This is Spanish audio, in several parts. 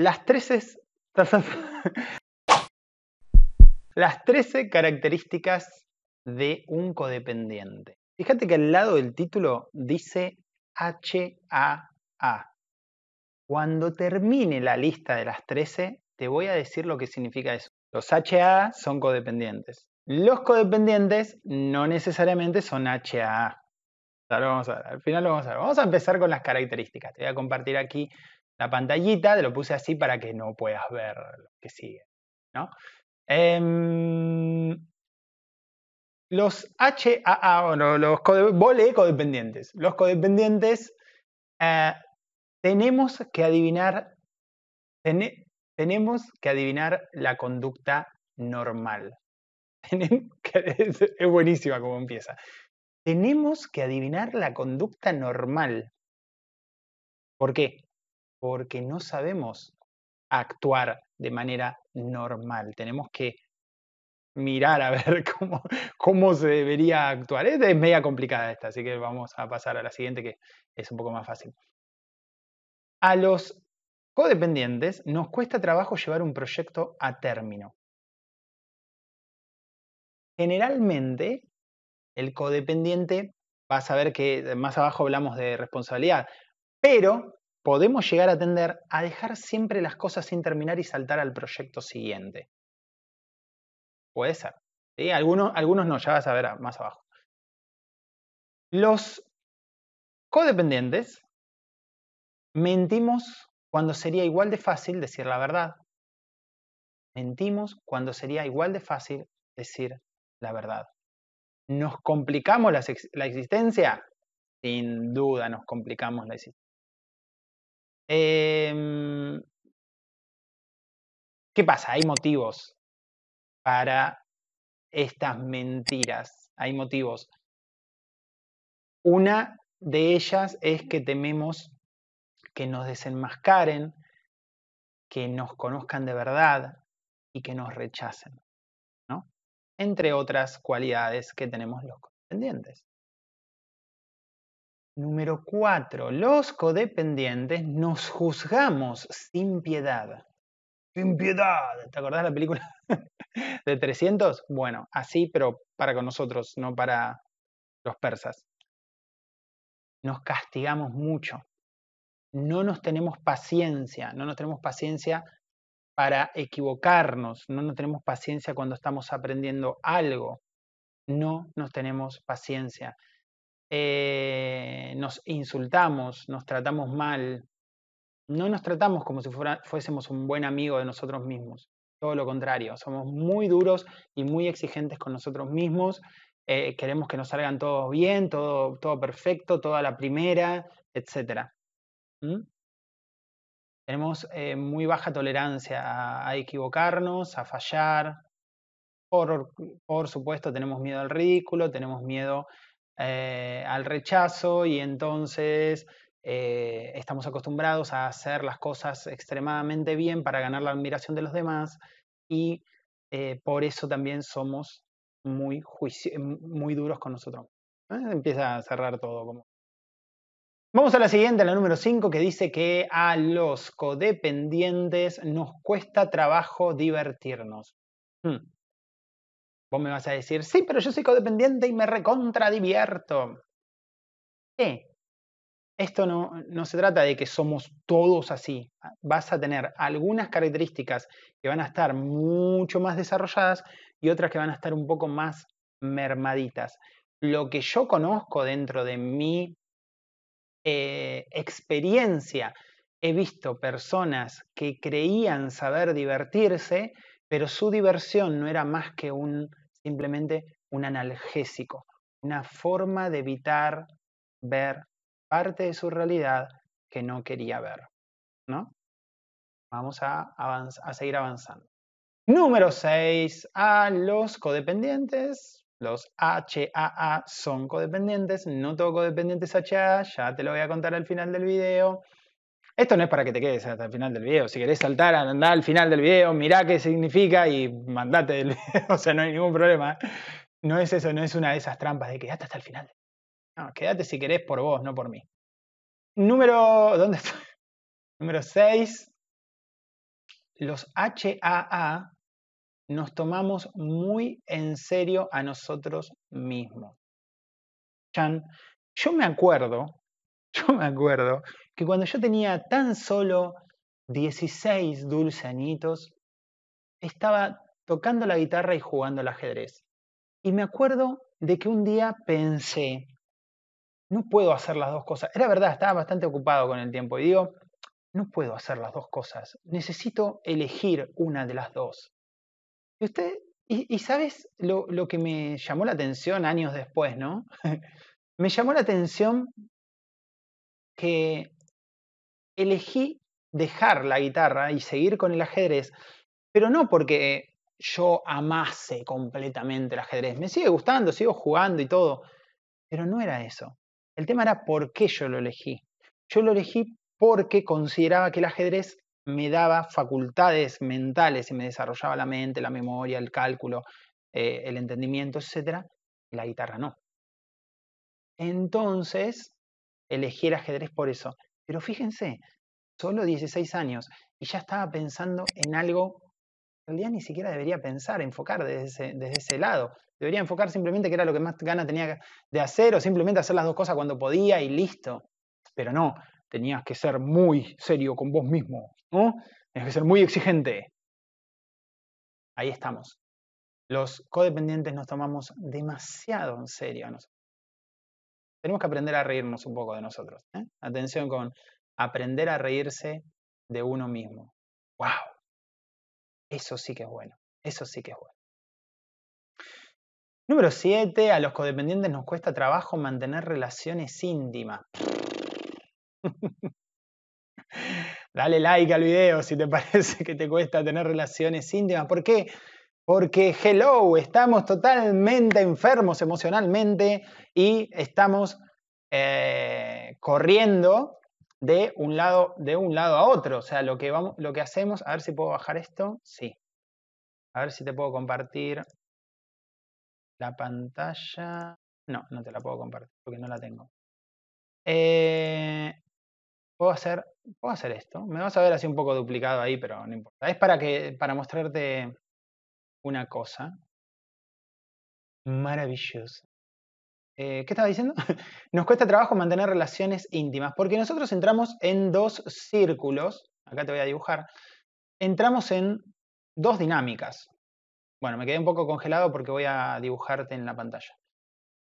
Las 13, las 13 características de un codependiente. Fíjate que al lado del título dice HAA. Cuando termine la lista de las 13, te voy a decir lo que significa eso. Los HAA son codependientes. Los codependientes no necesariamente son HAA. vamos a al final lo vamos a ver. Vamos a empezar con las características. Te voy a compartir aquí la pantallita, te lo puse así para que no puedas ver lo que sigue. ¿no? Em, los HAA, bueno, los codependientes. Los codependientes eh, tenemos que adivinar, tenemos que adivinar la conducta normal. es buenísima como empieza. Tenemos que adivinar la conducta normal. ¿Por qué? Porque no sabemos actuar de manera normal. Tenemos que mirar a ver cómo, cómo se debería actuar. Es, media complicada esta, así que vamos a pasar a la siguiente que es un poco más fácil. A los codependientes nos cuesta trabajo llevar un proyecto a término. Generalmente, el codependiente, vas a ver que más abajo hablamos de responsabilidad, pero podemos llegar a tender a dejar siempre las cosas sin terminar y saltar al proyecto siguiente. Puede ser. Algunos, algunos no, ya vas a ver más abajo. Los codependientes mentimos cuando sería igual de fácil decir la verdad. Mentimos cuando sería igual de fácil decir la verdad. ¿Nos complicamos la, la existencia? Sin duda nos complicamos la existencia. Em, ¿Qué pasa? Hay motivos para estas mentiras. Hay motivos. Una de ellas es que tememos que nos desenmascaren, que nos conozcan de verdad y que nos rechacen, ¿no? Entre otras cualidades que tenemos los codependientes. Número cuatro, los codependientes nos juzgamos sin piedad. Sin piedad. ¿Te acordás de la película de 300? Bueno, así, pero para con nosotros, no para los persas. Nos castigamos mucho. No nos tenemos paciencia, no nos tenemos paciencia para equivocarnos, no nos tenemos paciencia cuando estamos aprendiendo algo, no nos tenemos paciencia. Eh, nos insultamos, nos tratamos mal, no nos tratamos como si fuésemos un buen amigo de nosotros mismos. Todo lo contrario, somos muy duros y muy exigentes con nosotros mismos. Eh, queremos que nos salgan todos bien, todo, perfecto, toda la primera, etc. Tenemos eh, muy baja tolerancia a, equivocarnos, a fallar. Por, supuesto, tenemos miedo al ridículo, tenemos miedo eh, al rechazo y entonces eh, estamos acostumbrados a hacer las cosas extremadamente bien para ganar la admiración de los demás y eh, por eso también somos muy, muy duros con nosotros. Empieza a cerrar todo. Vamos a la siguiente, la número 5, que dice que a los codependientes nos cuesta trabajo divertirnos. Hmm. Vos me vas a decir, sí, pero yo soy codependiente y me recontradivierto. ¿Qué? Esto no, no se trata de que somos todos así. Vas a tener algunas características que van a estar mucho más desarrolladas y otras que van a estar un poco más mermaditas. Lo que yo conozco dentro de mi eh, experiencia, he visto personas que creían saber divertirse, pero su diversión no era más que un simplemente un analgésico, una forma de evitar ver parte de su realidad que no quería ver. ¿no? Vamos a, a seguir avanzando. Número 6. A los codependientes. Los HAA son codependientes. No todo codependiente es HAA. Ya te lo voy a contar al final del video. Esto no es para que te quedes hasta el final del video. Si querés saltar, andar al final del video, mirá qué significa y mandate del video. o sea, no hay ningún problema. No es eso, no es una de esas trampas de quedate hasta el final. No, quédate si querés por vos, no por mí. Número. ¿Dónde? Número 6. los HAA nos tomamos muy en serio a nosotros mismos. Chan, yo me acuerdo, yo me acuerdo que cuando yo tenía tan solo 16 dulce añitos, estaba tocando la guitarra y jugando al ajedrez. Y me acuerdo de que un día pensé, no puedo hacer las dos cosas. Era verdad, estaba bastante ocupado con el tiempo y digo, no puedo hacer las dos cosas. Necesito elegir una de las dos. Y usted, y, sabes lo, lo, que me llamó la atención años después, ¿no? me llamó la atención que elegí dejar la guitarra y seguir con el ajedrez, pero no porque yo amase completamente el ajedrez. Me sigue gustando, sigo jugando y todo, pero no era eso. El tema era por qué yo lo elegí. Yo lo elegí porque consideraba que el ajedrez me daba facultades mentales y me desarrollaba la mente, la memoria, el cálculo, eh, el entendimiento, etc. La guitarra no. Entonces, elegí el ajedrez por eso. Pero fíjense, solo 16 años y ya estaba pensando en algo en realidad ni siquiera debería pensar, enfocar desde ese, lado. Debería enfocar simplemente que era lo que más gana tenía de hacer o simplemente hacer las dos cosas cuando podía y listo. Pero no, tenías que ser muy serio con vos mismo, ¿no? Tenías que ser muy exigente. Ahí estamos. Los codependientes nos tomamos demasiado en serio a nosotros. Tenemos que aprender a reírnos un poco de nosotros. ¿eh? Atención con aprender a reírse de uno mismo. ¡Wow! Eso sí que es bueno. Eso sí que es bueno. Número 7. A los codependientes nos cuesta trabajo mantener relaciones íntimas. Dale like al video si te parece que te cuesta tener relaciones íntimas. ¿Por qué? Porque, hello, estamos totalmente enfermos emocionalmente y estamos eh, corriendo de un, lado, de un lado a otro. O sea, lo que, vamos, lo que hacemos, a ver si puedo bajar esto. Sí. A ver si te puedo compartir la pantalla. No, no te la puedo compartir porque no la tengo. Eh, puedo hacer, puedo hacer esto. Me vas a ver así un poco duplicado ahí, pero no importa. Es para, que, para mostrarte una cosa maravillosa. Eh, ¿Qué estaba diciendo? Nos cuesta trabajo mantener relaciones íntimas, porque nosotros entramos en dos círculos, acá te voy a dibujar, entramos en dos dinámicas. Bueno, me quedé un poco congelado porque voy a dibujarte en la pantalla.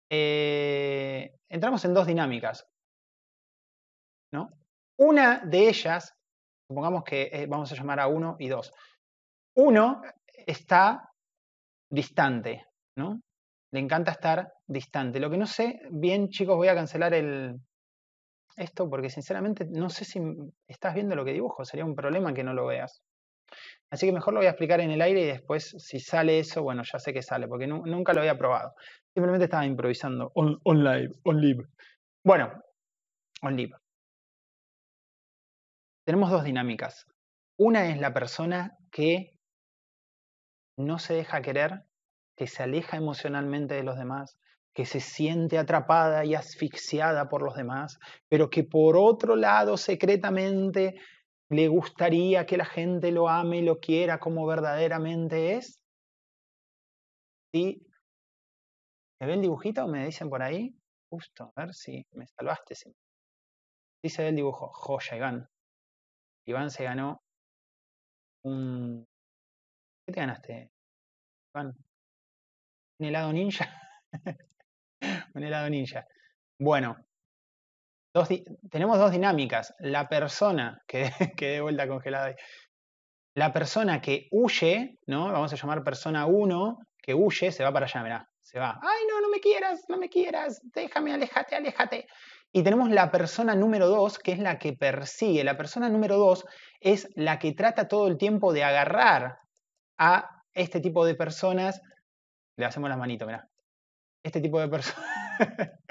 Eh, entramos en dos dinámicas. ¿no? Una de ellas, supongamos que eh, vamos a llamar a uno y dos. Uno está distante, ¿no? Le encanta estar distante. Lo que no sé, bien chicos, voy a cancelar el, esto porque sinceramente no sé si estás viendo lo que dibujo. Sería un problema que no lo veas. Así que mejor lo voy a explicar en el aire y después si sale eso, bueno, ya sé que sale, porque nunca lo había probado. Simplemente estaba improvisando on, live, on live. Bueno, on live. Tenemos dos dinámicas. Una es la persona que no se deja querer, que se aleja emocionalmente de los demás, que se siente atrapada y asfixiada por los demás, pero que por otro lado secretamente le gustaría que la gente lo ame y lo quiera como verdaderamente es? ¿Sí? ¿Me ve el dibujito? ¿Me dicen por ahí? Justo, a ver si me salvaste. Se ve el dibujo. Joya, Iván. Iván se ganó un... ¿Qué te ganaste, Iván? ¿Un helado ninja? un helado ninja. Bueno, tenemos dos dinámicas. La persona que, que de vuelta congelada ahí. La persona que huye, ¿no? Vamos a llamar persona 1, que huye, se va para allá, mirá. Se va. Ay, no, no me quieras, no me quieras. Déjame, aléjate, aléjate. Y tenemos la persona número 2, que es la que persigue. La persona número 2 es la que trata todo el tiempo de agarrar a este tipo de personas. Le hacemos las manitos, mirá. Este tipo de personas.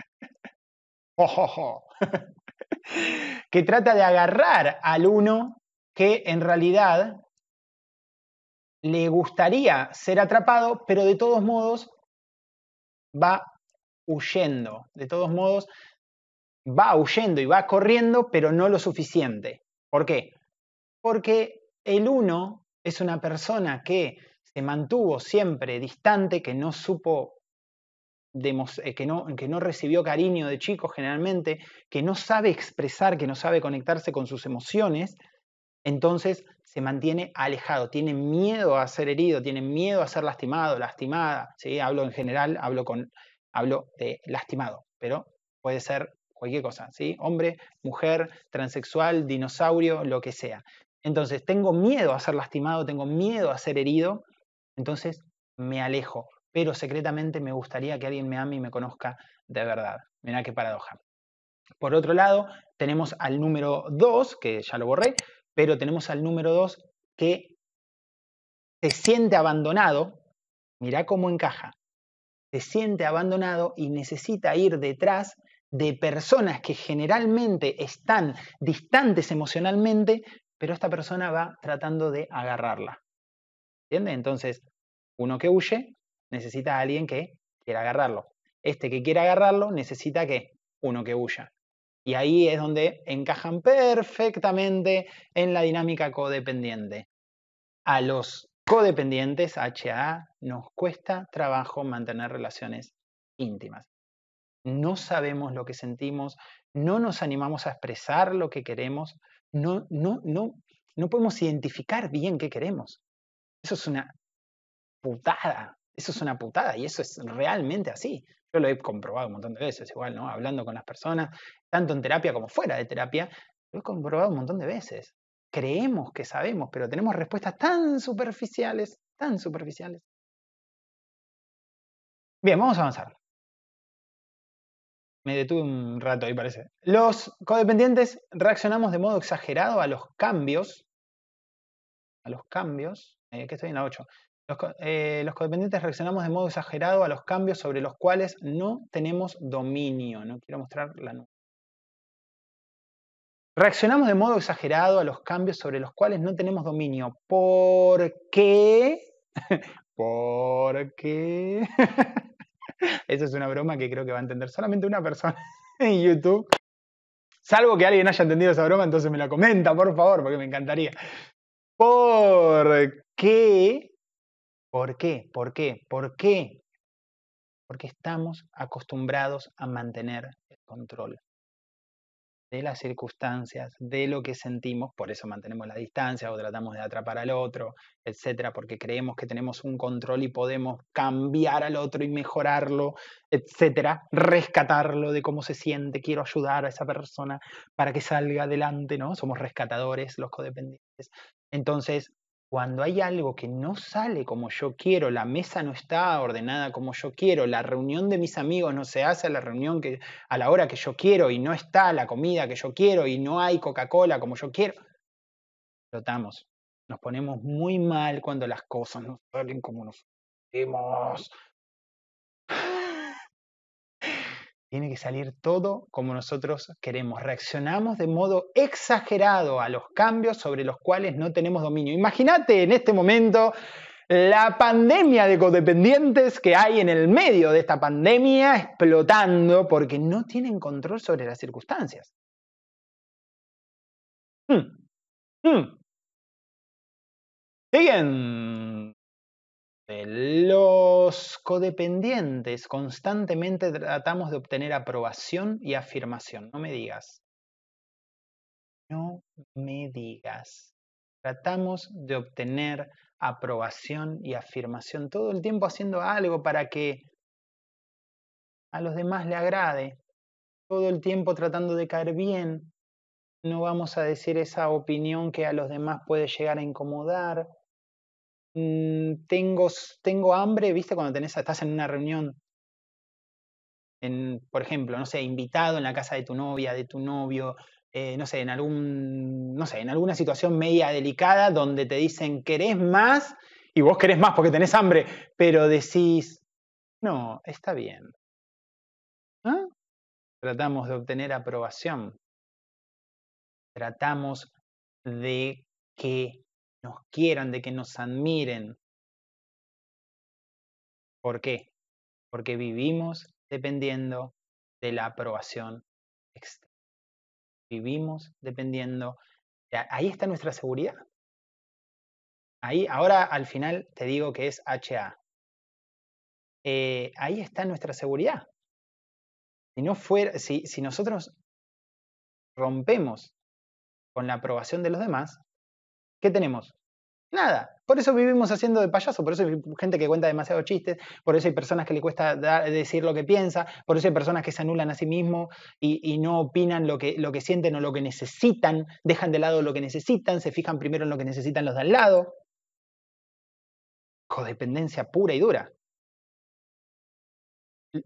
que trata de agarrar al uno que en realidad le gustaría ser atrapado, pero de todos modos va huyendo. De todos modos va huyendo y va corriendo, pero no lo suficiente. ¿Por qué? Porque el uno Es una persona que se mantuvo siempre distante, que no supo, eh, que, no, que no recibió cariño de chicos generalmente, que no sabe expresar, que no sabe conectarse con sus emociones, entonces se mantiene alejado, tiene miedo a ser herido, tiene miedo a ser lastimado, lastimada. ¿sí? Hablo en general, hablo, con, hablo de lastimado, pero puede ser cualquier cosa, ¿sí? Hombre, mujer, transexual, dinosaurio, lo que sea. Entonces, tengo miedo a ser lastimado, tengo miedo a ser herido, entonces me alejo, pero secretamente me gustaría que alguien me ame y me conozca de verdad. Mirá qué paradoja. Por otro lado, tenemos al número 2, que ya lo borré, pero tenemos al número 2 que se siente abandonado, mirá cómo encaja, se siente abandonado y necesita ir detrás de personas que generalmente están distantes emocionalmente, pero esta persona va tratando de agarrarla. ¿Entiende? Entonces, uno que huye necesita a alguien que quiera agarrarlo. Este que quiere agarrarlo necesita que uno que huya. Y ahí es donde encajan perfectamente en la dinámica codependiente. A los codependientes, HA, nos cuesta trabajo mantener relaciones íntimas. No sabemos lo que sentimos, no nos animamos a expresar lo que queremos, no, no, no, no podemos identificar bien qué queremos. Eso es una putada, eso es una putada y eso es realmente así. Yo lo he comprobado un montón de veces, igual, ¿no? Hablando con las personas, tanto en terapia como fuera de terapia, lo he comprobado un montón de veces. Creemos que sabemos, pero tenemos respuestas tan superficiales, tan superficiales. Bien, vamos a avanzar. Me detuve un rato ahí, parece. Los codependientes reaccionamos de modo exagerado a los cambios. A los cambios. Eh, ¿Qué estoy en la 8? Eh, los, codependientes reaccionamos de modo exagerado a los cambios sobre los cuales no tenemos dominio. No quiero mostrar la nube. Reaccionamos de modo exagerado a los cambios sobre los cuales no tenemos dominio. ¿Por qué? ¿Por qué? Esa es una broma que creo que va a entender solamente una persona en YouTube. Salvo que alguien haya entendido esa broma, entonces me la comenta, por favor, porque me encantaría. ¿Por qué ¿Por qué? ¿Por qué? ¿Por qué? Porque estamos acostumbrados a mantener el control de las circunstancias, de lo que sentimos, por eso mantenemos la distancia o tratamos de atrapar al otro, etcétera, porque creemos que tenemos un control y podemos cambiar al otro y mejorarlo, etcétera, rescatarlo de cómo se siente, quiero ayudar a esa persona para que salga adelante, ¿no? Somos rescatadores los codependientes. Entonces, cuando hay algo que no sale como yo quiero, la mesa no está ordenada como yo quiero, la reunión de mis amigos no se hace a la reunión que, a la hora que yo quiero y no está la comida que yo quiero y no hay Coca-Cola como yo quiero, flotamos. Nos ponemos muy mal cuando las cosas no salen como nos queremos. Tiene que salir todo como nosotros queremos. Reaccionamos de modo exagerado a los cambios sobre los cuales no tenemos dominio. Imagínate en este momento la pandemia de codependientes que hay en el medio de esta pandemia explotando porque no tienen control sobre las circunstancias. Hmm. Hmm. Siguen los codependientes constantemente tratamos de obtener aprobación y afirmación. No me digas. No me digas. Tratamos de obtener aprobación y afirmación todo el tiempo haciendo algo para que a los demás le agrade. Todo el tiempo tratando de caer bien. No vamos a decir esa opinión que a los demás puede llegar a incomodar Mm, tengo, tengo hambre, ¿viste? Cuando tenés, estás en una reunión, en, por ejemplo, no sé, invitado en la casa de tu novia, de tu novio, eh, no sé, en algún, no sé, en alguna situación media delicada donde te dicen, ¿querés más? Y vos querés más porque tenés hambre, pero decís, no, está bien. ¿Ah? Tratamos de obtener aprobación. Tratamos de que nos quieran, de que nos admiren. ¿Por qué? Porque vivimos dependiendo de la aprobación externa. Vivimos dependiendo, ahí está nuestra seguridad. Ahí, ahora al final te digo que es HA. Eh, ahí está nuestra seguridad. No si nosotros rompemos con la aprobación de los demás, ¿qué tenemos? Nada. Por eso vivimos haciendo de payaso, por eso hay gente que cuenta demasiados chistes, por eso hay personas que le cuesta decir lo que piensa, por eso hay personas que se anulan a sí mismos y, no opinan lo que, lo que sienten o lo que necesitan, dejan de lado lo que necesitan, se fijan primero en lo que necesitan los de al lado. Codependencia pura y dura.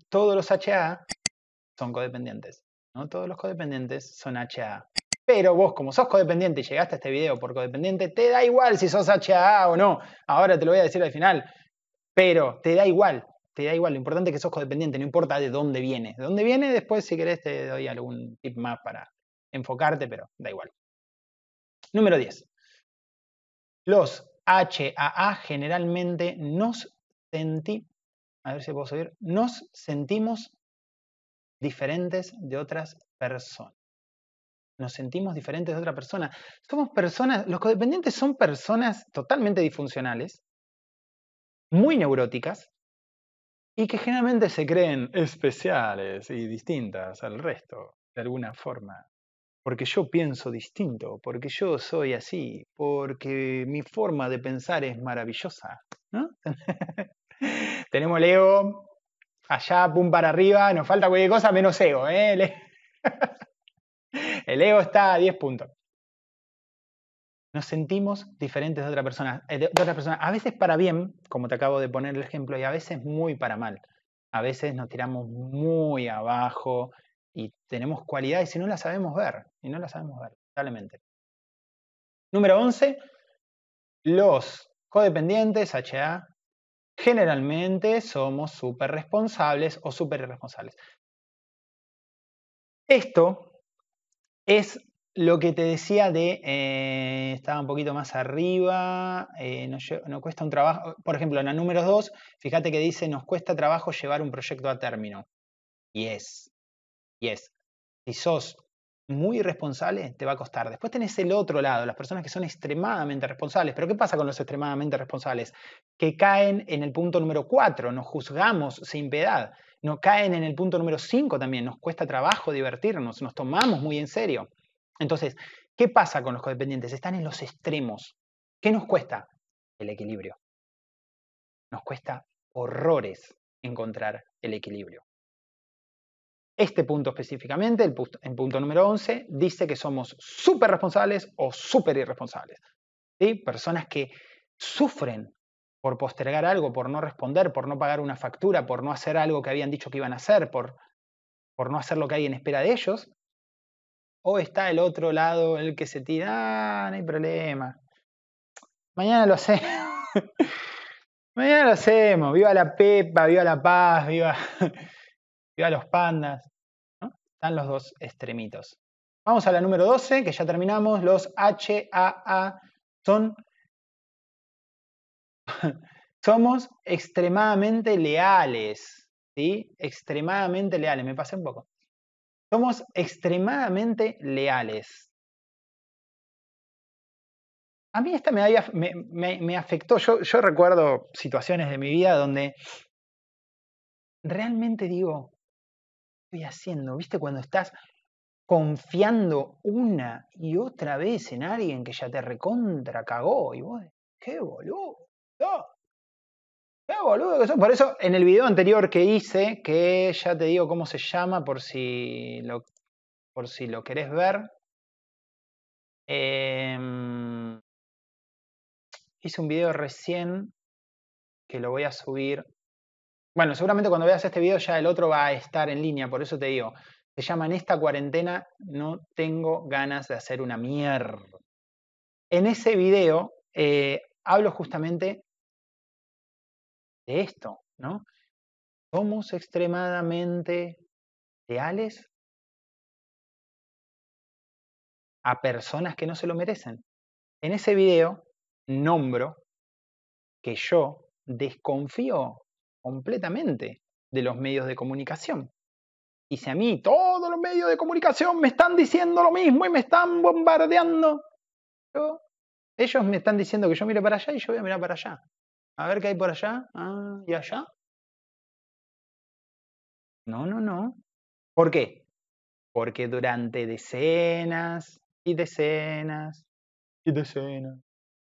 Todos los HA son codependientes. No todos los codependientes son HA. Pero vos, como sos codependiente y llegaste a este video por codependiente, te da igual si sos HAA o no. Ahora te lo voy a decir al final. Pero te da igual, te da igual. Lo importante es que sos codependiente, no importa de dónde viene. De dónde viene, después, si querés, te doy algún tip más para enfocarte, pero da igual. Número 10. Los HAA generalmente nos sentimos, a ver si nos sentimos diferentes de otras personas nos sentimos diferentes de otra persona. Somos personas, los codependientes son personas totalmente disfuncionales, muy neuróticas, y que generalmente se creen especiales y distintas al resto, de alguna forma. Porque yo pienso distinto, porque yo soy así, porque mi forma de pensar es maravillosa. Tenemos el ego allá, pum para arriba, nos falta cualquier cosa menos ego. ¿eh? El ego está a 10 puntos. Nos sentimos diferentes de otra persona, eh, de. A veces para bien, como te acabo de poner el ejemplo, y a veces muy para mal. A veces nos tiramos muy abajo y tenemos cualidades y no las sabemos ver. Y no las sabemos ver, totalmente. Número 11. Los codependientes, HA, generalmente somos súper responsables o súper irresponsables. Esto es lo que te decía de, eh, estaba un poquito más arriba, eh, no, cuesta un trabajo, por ejemplo, en la número 2, fíjate que dice, nos cuesta trabajo llevar un proyecto a término. Y es, y es, si sos muy irresponsable, te va a costar. Después tenés el otro lado, las personas que son extremadamente responsables. Pero ¿qué pasa con los extremadamente responsables? Que caen en el punto número 4, nos juzgamos sin piedad no caen en el punto número 5 también, nos cuesta trabajo divertirnos, nos tomamos muy en serio. Entonces, ¿qué pasa con los codependientes? Están en los extremos. ¿Qué nos cuesta? El equilibrio. Nos cuesta horrores encontrar el equilibrio. Este punto específicamente, el punto, punto número 11, dice que somos súper responsables o súper irresponsables. ¿sí? Personas que sufren por postergar algo, por no responder, por no pagar una factura, por no hacer algo que habían dicho que iban a hacer, por, por no hacer lo que hay en espera de ellos. O está el otro lado, el que se tira, ah, no hay problema. Mañana lo hacemos. Mañana lo hacemos. Viva la Pepa, viva la paz, viva, viva los pandas. Están los dos extremitos. Vamos a la número 12, que ya terminamos. Los HAA son somos extremadamente leales, ¿sí? Extremadamente leales, me pasé un poco. Somos extremadamente leales. A mí esta me, me, afectó. Yo, yo recuerdo situaciones de mi vida donde realmente digo, ¿qué estoy haciendo? ¿Viste cuando estás confiando una y otra vez en alguien que ya te recontra cagó y vos, qué boludo, ¡Qué boludo que Por eso, en el video anterior que hice, que ya te digo cómo se llama por si lo, por si lo querés ver. Em, hice un video recién que lo voy a subir. Bueno, seguramente cuando veas este video ya el otro va a estar en línea, por eso te digo. Se llama En esta cuarentena no tengo ganas de hacer una mierda. En ese video eh, hablo justamente de esto, ¿no? ¿Somos extremadamente leales a personas que no se lo merecen? En ese video nombro que yo desconfío completamente de los medios de comunicación. Y si a mí todos los medios de comunicación me están diciendo lo mismo y me están bombardeando, yo Ellos me están diciendo que yo mire para allá y yo voy a mirar para allá. A ver qué hay por allá. Ah, ¿y allá? No, no, no. ¿Por qué? Porque durante decenas y decenas y decenas,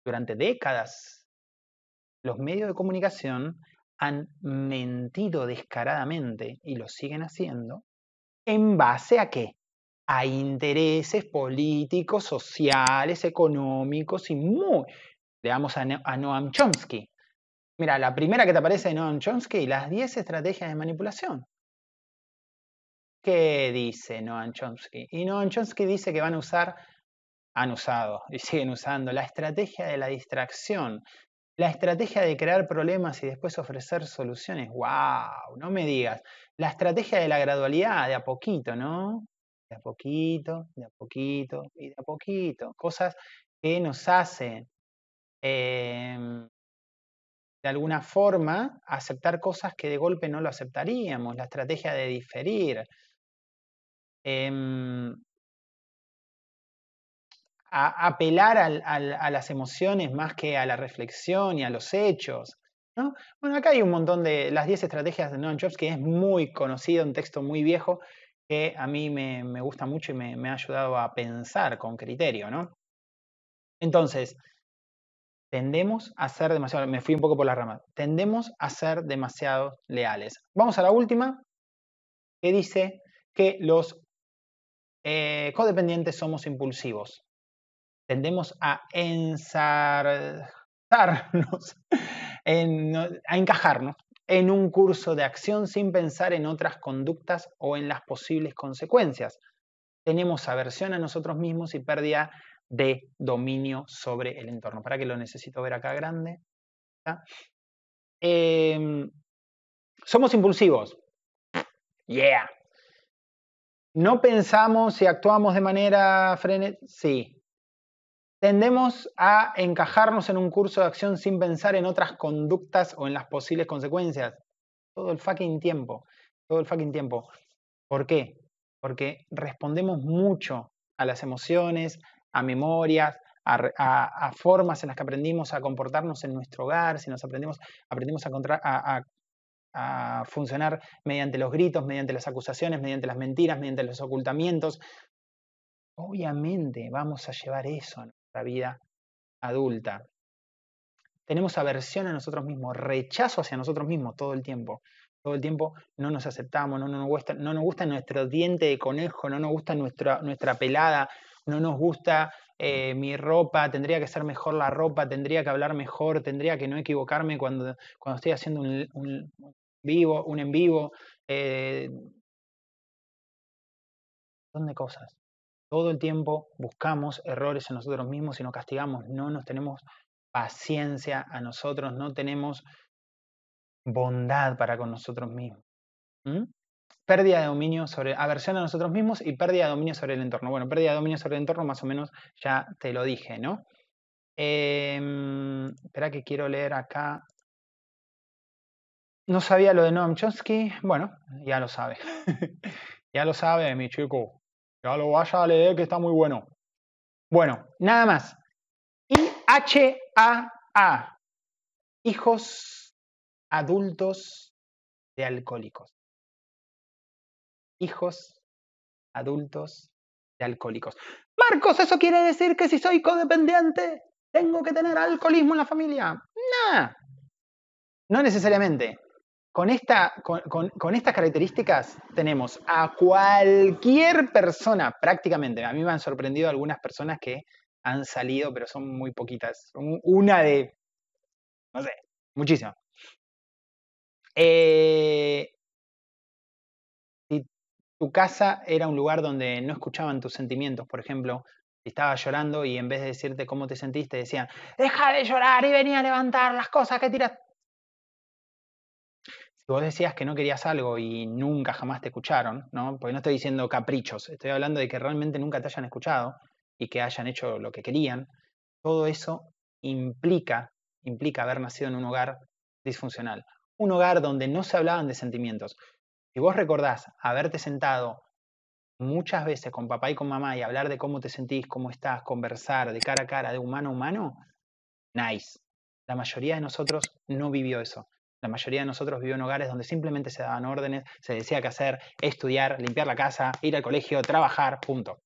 durante décadas, los medios de comunicación han mentido descaradamente y lo siguen haciendo en base a qué? A intereses políticos, sociales, económicos y muy... Veamos a, a Noam Chomsky. Mira, la primera que te aparece de Noam Chomsky, las 10 estrategias de manipulación. ¿Qué dice Noam Chomsky? Y Noam Chomsky dice que van a usar, han usado y siguen usando la estrategia de la distracción, la estrategia de crear problemas y después ofrecer soluciones. ¡Wow! No me digas. La estrategia de la gradualidad, de a poquito, ¿no? De a poquito, de a poquito y de a poquito. Cosas que nos hacen em, de alguna forma aceptar cosas que de golpe no lo aceptaríamos. La estrategia de diferir. Em, a apelar a las emociones más que a la reflexión y a los hechos. ¿no? Bueno, acá hay un montón de las 10 estrategias de Noam Chomsky, es muy conocido, un texto muy viejo que a mí me, gusta mucho y me, ha ayudado a pensar con criterio. ¿no? Entonces, tendemos a ser demasiado, me fui un poco por la rama, tendemos a ser demasiado leales. Vamos a la última, que dice que los eh, codependientes somos impulsivos. Tendemos a ensartarnos, a encajarnos en un curso de acción sin pensar en otras conductas o en las posibles consecuencias. Tenemos aversión a nosotros mismos y pérdida de dominio sobre el entorno. ¿Para qué lo necesito ver acá grande? Em, somos impulsivos. Yeah. No pensamos y actuamos de manera frenética. Sí. Tendemos a encajarnos en un curso de acción sin pensar en otras conductas o en las posibles consecuencias. Todo el fucking tiempo. Todo el fucking tiempo. ¿Por qué? Porque respondemos mucho a las emociones, a memorias, a, formas en las que aprendimos a comportarnos en nuestro hogar, si nos aprendimos, aprendimos a, a, a funcionar mediante los gritos, mediante las acusaciones, mediante las mentiras, mediante los ocultamientos. Obviamente vamos a llevar eso a nuestra vida adulta. Tenemos aversión a nosotros mismos, rechazo hacia nosotros mismos todo el tiempo. Todo el tiempo no nos aceptamos, no, nos, gusta, no nos gusta nuestro diente de conejo, no nos gusta nuestra, nuestra pelada, no nos gusta eh, mi ropa, tendría que ser mejor la ropa, tendría que hablar mejor, tendría que no equivocarme cuando, cuando estoy haciendo un, vivo, un en vivo, eh, de cosas. Todo el tiempo buscamos errores en nosotros mismos y nos castigamos, no nos tenemos paciencia a nosotros, no tenemos bondad para con nosotros mismos. Pérdida de dominio sobre, aversión a nosotros mismos y pérdida de dominio sobre el entorno. Bueno, pérdida de dominio sobre el entorno más o menos ya te lo dije, ¿no? Em, espera que quiero leer acá no sabía lo de Noam Chomsky. Bueno, ya lo sabe. ya lo sabe, mi chico. Ya lo vaya a leer que está muy bueno. Bueno, nada más. I-H-A-A. Hijos adultos de alcohólicos. Hijos adultos de alcohólicos. Marcos, ¿eso quiere decir que si soy codependiente tengo que tener alcoholismo en la familia? No. No necesariamente. Con, esta, con, estas características tenemos a cualquier persona, prácticamente, a mí me han sorprendido algunas personas que han salido, pero son muy poquitas. Una de, no sé, muchísimas. Eh, tu casa era un lugar donde no escuchaban tus sentimientos, por ejemplo, si estabas llorando y en vez de decirte cómo te sentiste, decían, deja de llorar y venía a levantar las cosas que tiras vos decías que no querías algo y nunca jamás te escucharon, ¿no? Porque no estoy diciendo caprichos, estoy hablando de que realmente nunca te hayan escuchado y que hayan hecho lo que querían. Todo eso implica, implica haber nacido en un hogar disfuncional. Un hogar donde no se hablaban de sentimientos. Si vos recordás haberte sentado muchas veces con papá y con mamá y hablar de cómo te sentís, cómo estás, conversar de cara a cara, de humano a humano, nice. La mayoría de nosotros no vivió eso. La mayoría de nosotros vivió en hogares donde simplemente se daban órdenes, se decía qué hacer, estudiar, limpiar la casa, ir al colegio, trabajar, punto.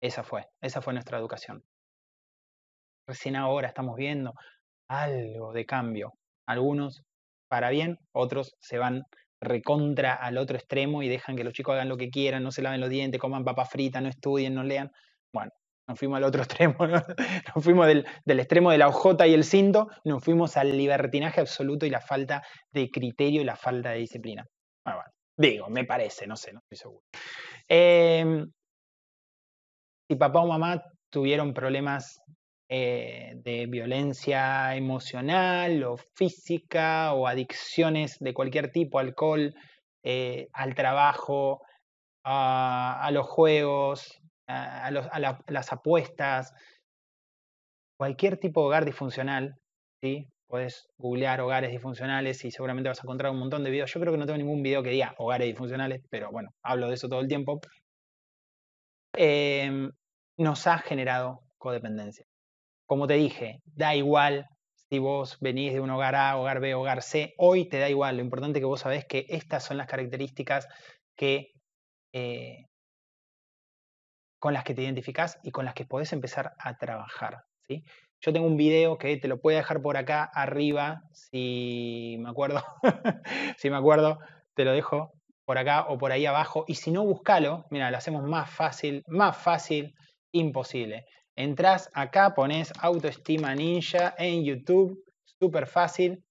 Esa fue, esa fue nuestra educación. Recién ahora estamos viendo algo de cambio. Algunos para bien, otros se van recontra al otro extremo y dejan que los chicos hagan lo que quieran, no se laven los dientes, coman papa frita, no estudien, no lean. Bueno, nos fuimos al otro extremo, nos fuimos del, extremo de la OJ y el cinto, nos fuimos al libertinaje absoluto y la falta de criterio y la falta de disciplina. Bueno, digo, me parece, no sé, no estoy seguro. Eh, si papá o mamá tuvieron problemas eh, de violencia emocional o física o adicciones de cualquier tipo, alcohol, eh, al trabajo, a, los juegos, a, las apuestas, cualquier tipo de hogar disfuncional, ¿sí? Puedes googlear hogares disfuncionales y seguramente vas a encontrar un montón de videos. Yo creo que no tengo ningún video que diga hogares disfuncionales, pero bueno, hablo de eso todo el tiempo. Em, nos ha generado codependencia. Como te dije, da igual si vos venís de un hogar A, hogar B, hogar C, hoy te da igual. Lo importante es que vos sabés que estas son las características que, eh, con las que te identificás y con las que podés empezar a trabajar. ¿sí? Yo tengo un video que te lo puedo dejar por acá arriba, si me acuerdo, si me acuerdo, te lo dejo por acá o por ahí abajo. Y si no, búscalo, mira, lo hacemos más fácil, más fácil, imposible. Entrás acá, pones autoestima ninja en YouTube, súper fácil.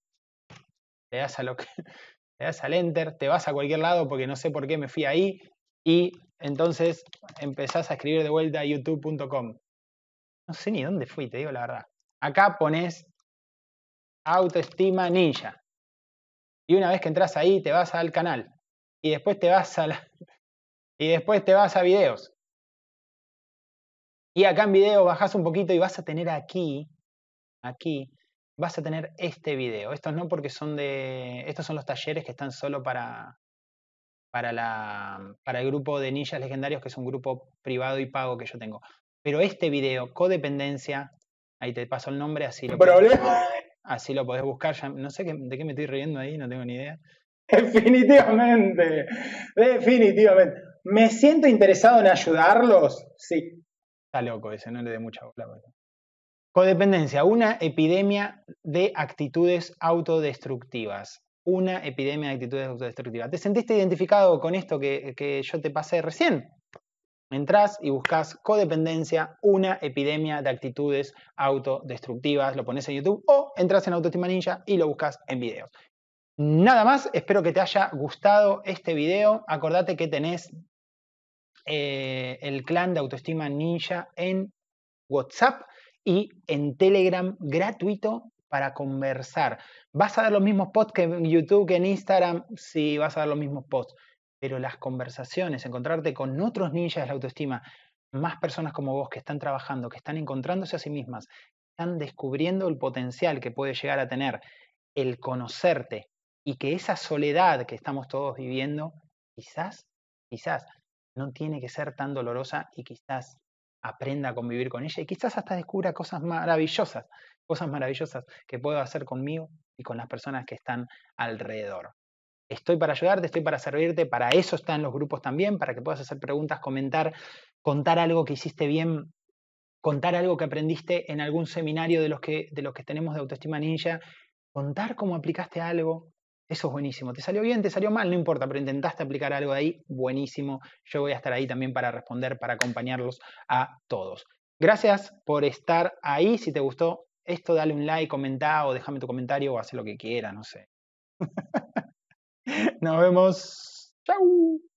Le das, a lo que, le das al enter, te vas a cualquier lado porque no sé por qué me fui ahí y entonces empezás a escribir de vuelta a youtube.com. No sé ni dónde fui, te digo la verdad. Acá pones autoestima ninja. Y una vez que entras ahí, te vas al canal. Y después te vas a la, y después te vas a videos. Y acá en video bajas un poquito y vas a tener aquí, aquí, vas a tener este video. Estos no porque son de, estos son los talleres que están solo para, para, la, para el grupo de ninjas legendarios, que es un grupo privado y pago que yo tengo. Pero este video, codependencia, ahí te paso el nombre, así lo, podés, así lo podés buscar. no sé de qué me estoy riendo ahí, no tengo ni idea. Definitivamente, definitivamente. ¿Me siento interesado en ayudarlos? Sí, Está loco ese, no le dé mucha bola. Codependencia, una epidemia de actitudes autodestructivas. Una epidemia de actitudes autodestructivas. ¿Te sentiste identificado con esto que, yo te pasé recién? Entrás y buscas codependencia, una epidemia de actitudes autodestructivas, lo pones en YouTube o entras en Autoestima Ninja y lo buscas en videos. Nada más, espero que te haya gustado este video. Acordate que tenés eh, el clan de autoestima ninja en WhatsApp y en Telegram gratuito para conversar. Vas a ver los mismos posts que en YouTube, que en Instagram, sí, vas a ver los mismos posts. Pero las conversaciones, encontrarte con otros ninjas de la autoestima, más personas como vos que están trabajando, que están encontrándose a sí mismas, están descubriendo el potencial que puede llegar a tener el conocerte y que esa soledad que estamos todos viviendo, quizás, quizás no tiene que ser tan dolorosa y quizás aprenda a convivir con ella y quizás hasta descubra cosas maravillosas, cosas maravillosas que puedo hacer conmigo y con las personas que están alrededor. Estoy para ayudarte, estoy para servirte, para eso están los grupos también, para que puedas hacer preguntas, comentar, contar algo que hiciste bien, contar algo que aprendiste en algún seminario de los que, de los que tenemos de autoestima ninja, contar cómo aplicaste algo, eso es buenísimo. ¿Te salió bien? ¿Te salió mal? No importa, pero intentaste aplicar algo de ahí. Buenísimo. Yo voy a estar ahí también para responder, para acompañarlos a todos. Gracias por estar ahí. Si te gustó esto, dale un like, comenta o déjame tu comentario o haz lo que quieras, no sé. Nos vemos. Chau.